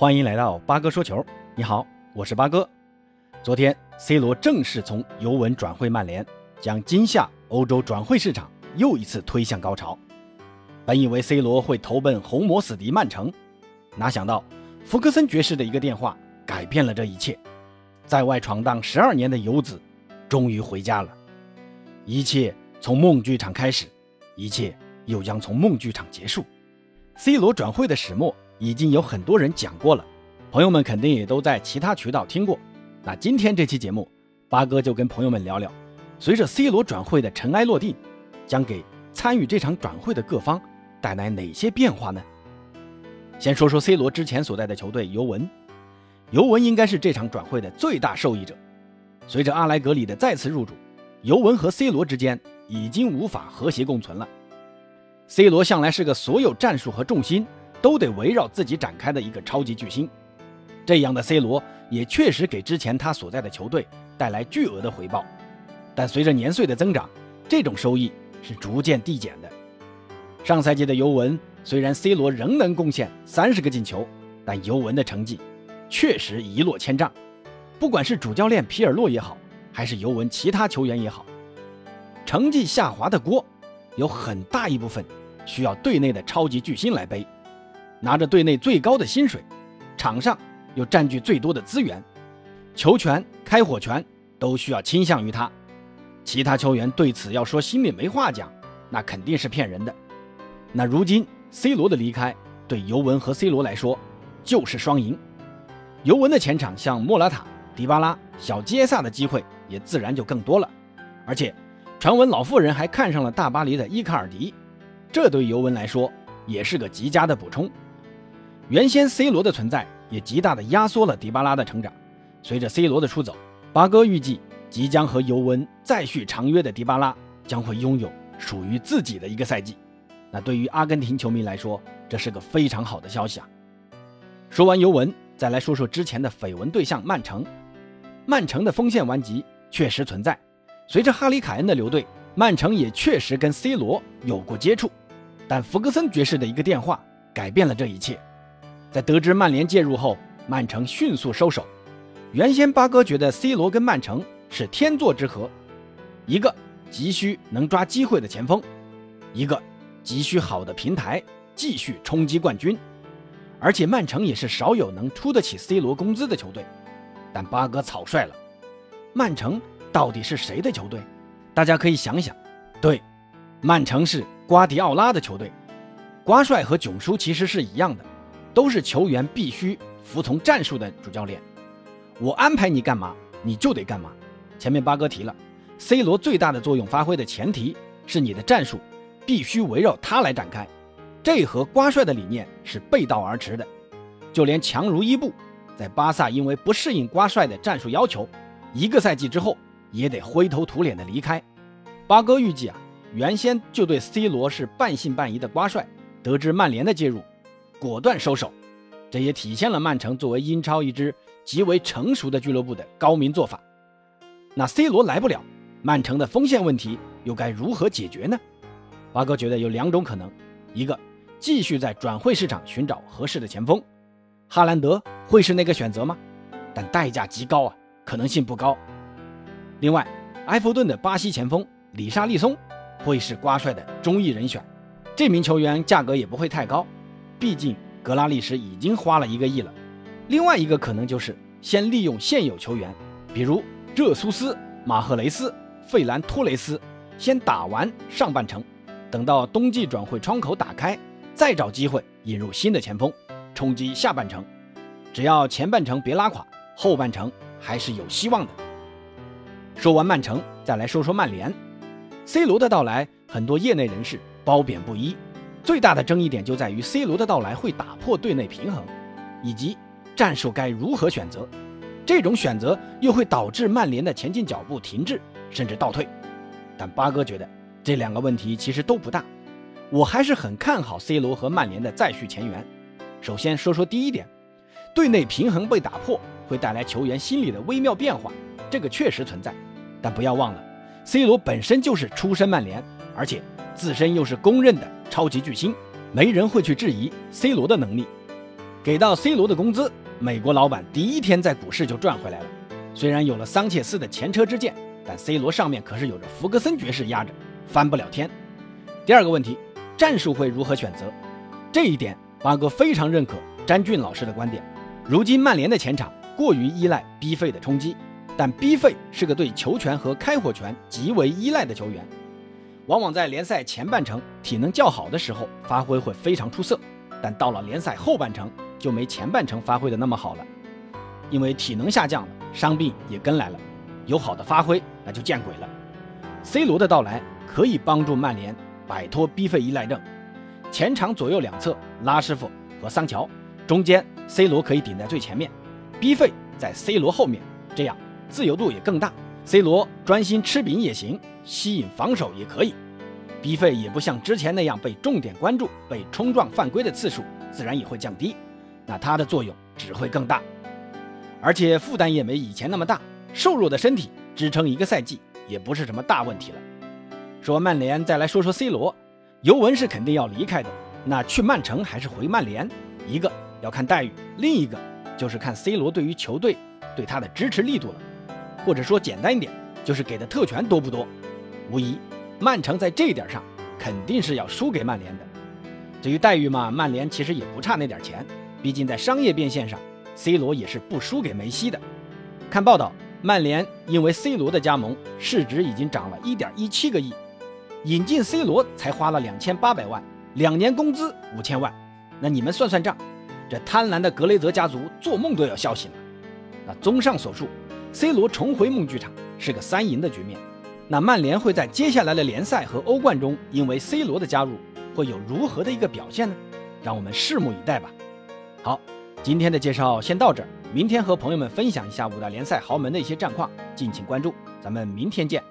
欢迎来到八哥说球。你好，我是八哥。昨天，C 罗正式从尤文转会曼联，将今夏欧洲转会市场又一次推向高潮。本以为 C 罗会投奔红魔死敌曼城，哪想到福克森爵士的一个电话改变了这一切。在外闯荡十二年的游子，终于回家了。一切从梦剧场开始，一切又将从梦剧场结束。C 罗转会的始末。已经有很多人讲过了，朋友们肯定也都在其他渠道听过。那今天这期节目，八哥就跟朋友们聊聊，随着 C 罗转会的尘埃落定，将给参与这场转会的各方带来哪些变化呢？先说说 C 罗之前所在的球队尤文，尤文应该是这场转会的最大受益者。随着阿莱格里的再次入主，尤文和 C 罗之间已经无法和谐共存了。C 罗向来是个所有战术和重心。都得围绕自己展开的一个超级巨星，这样的 C 罗也确实给之前他所在的球队带来巨额的回报，但随着年岁的增长，这种收益是逐渐递减的。上赛季的尤文虽然 C 罗仍能贡献三十个进球，但尤文的成绩确实一落千丈。不管是主教练皮尔洛也好，还是尤文其他球员也好，成绩下滑的锅有很大一部分需要队内的超级巨星来背。拿着队内最高的薪水，场上又占据最多的资源，球权、开火权都需要倾向于他。其他球员对此要说心里没话讲，那肯定是骗人的。那如今 C 罗的离开，对尤文和 C 罗来说就是双赢。尤文的前场像莫拉塔、迪巴拉、小杰萨的机会也自然就更多了。而且，传闻老妇人还看上了大巴黎的伊卡尔迪，这对尤文来说也是个极佳的补充。原先 C 罗的存在也极大的压缩了迪巴拉的成长。随着 C 罗的出走，巴哥预计即将和尤文再续长约的迪巴拉将会拥有属于自己的一个赛季。那对于阿根廷球迷来说，这是个非常好的消息啊！说完尤文，再来说说之前的绯闻对象曼城。曼城的锋线顽疾确实存在。随着哈里凯恩的留队，曼城也确实跟 C 罗有过接触。但福格森爵士的一个电话改变了这一切。在得知曼联介入后，曼城迅速收手。原先八哥觉得 C 罗跟曼城是天作之合，一个急需能抓机会的前锋，一个急需好的平台继续冲击冠军。而且曼城也是少有能出得起 C 罗工资的球队。但八哥草率了，曼城到底是谁的球队？大家可以想想。对，曼城是瓜迪奥拉的球队。瓜帅和囧叔其实是一样的。都是球员必须服从战术的主教练，我安排你干嘛，你就得干嘛。前面八哥提了，C 罗最大的作用发挥的前提是你的战术必须围绕他来展开，这和瓜帅的理念是背道而驰的。就连强如伊布，在巴萨因为不适应瓜帅的战术要求，一个赛季之后也得灰头土脸的离开。八哥预计啊，原先就对 C 罗是半信半疑的瓜帅，得知曼联的介入。果断收手，这也体现了曼城作为英超一支极为成熟的俱乐部的高明做法。那 C 罗来不了，曼城的锋线问题又该如何解决呢？八哥觉得有两种可能：一个，继续在转会市场寻找合适的前锋，哈兰德会是那个选择吗？但代价极高啊，可能性不高。另外，埃弗顿的巴西前锋里沙利松会是瓜帅的中意人选，这名球员价格也不会太高。毕竟格拉利什已经花了一个亿了，另外一个可能就是先利用现有球员，比如热苏斯、马赫雷斯、费兰托雷斯，先打完上半程，等到冬季转会窗口打开，再找机会引入新的前锋，冲击下半程。只要前半程别拉垮，后半程还是有希望的。说完曼城，再来说说曼联。C 罗的到来，很多业内人士褒贬不一。最大的争议点就在于 C 罗的到来会打破队内平衡，以及战术该如何选择。这种选择又会导致曼联的前进脚步停滞，甚至倒退。但八哥觉得这两个问题其实都不大，我还是很看好 C 罗和曼联的再续前缘。首先说说第一点，队内平衡被打破会带来球员心理的微妙变化，这个确实存在。但不要忘了，C 罗本身就是出身曼联，而且自身又是公认的。超级巨星，没人会去质疑 C 罗的能力。给到 C 罗的工资，美国老板第一天在股市就赚回来了。虽然有了桑切斯的前车之鉴，但 C 罗上面可是有着福格森爵士压着，翻不了天。第二个问题，战术会如何选择？这一点，八哥非常认可詹俊老师的观点。如今曼联的前场过于依赖 B 费的冲击，但 B 费是个对球权和开火权极为依赖的球员，往往在联赛前半程体能较好的时候发挥会非常出色，但到了联赛后半程就没前半程发挥的那么好了，因为体能下降了，伤病也跟来了，有好的发挥那就见鬼了。C 罗的到来可以帮助曼联摆脱 B 费依赖症，前场左右两侧拉师傅和桑乔，中间。C 罗可以顶在最前面，B 费在 C 罗后面，这样自由度也更大。C 罗专心吃饼也行，吸引防守也可以。B 费也不像之前那样被重点关注，被冲撞犯规的次数自然也会降低，那他的作用只会更大，而且负担也没以前那么大。瘦弱的身体支撑一个赛季也不是什么大问题了。说曼联，再来说说 C 罗，尤文是肯定要离开的，那去曼城还是回曼联？一个。要看待遇，另一个就是看 C 罗对于球队对他的支持力度了，或者说简单一点，就是给的特权多不多。无疑，曼城在这一点上肯定是要输给曼联的。至于待遇嘛，曼联其实也不差那点钱，毕竟在商业变现上，C 罗也是不输给梅西的。看报道，曼联因为 C 罗的加盟，市值已经涨了一点一七个亿，引进 C 罗才花了两千八百万，两年工资五千万，那你们算算账。这贪婪的格雷泽家族做梦都要笑醒了。那综上所述，C 罗重回梦剧场是个三赢的局面。那曼联会在接下来的联赛和欧冠中，因为 C 罗的加入，会有如何的一个表现呢？让我们拭目以待吧。好，今天的介绍先到这儿，明天和朋友们分享一下五大联赛豪门的一些战况，敬请关注。咱们明天见。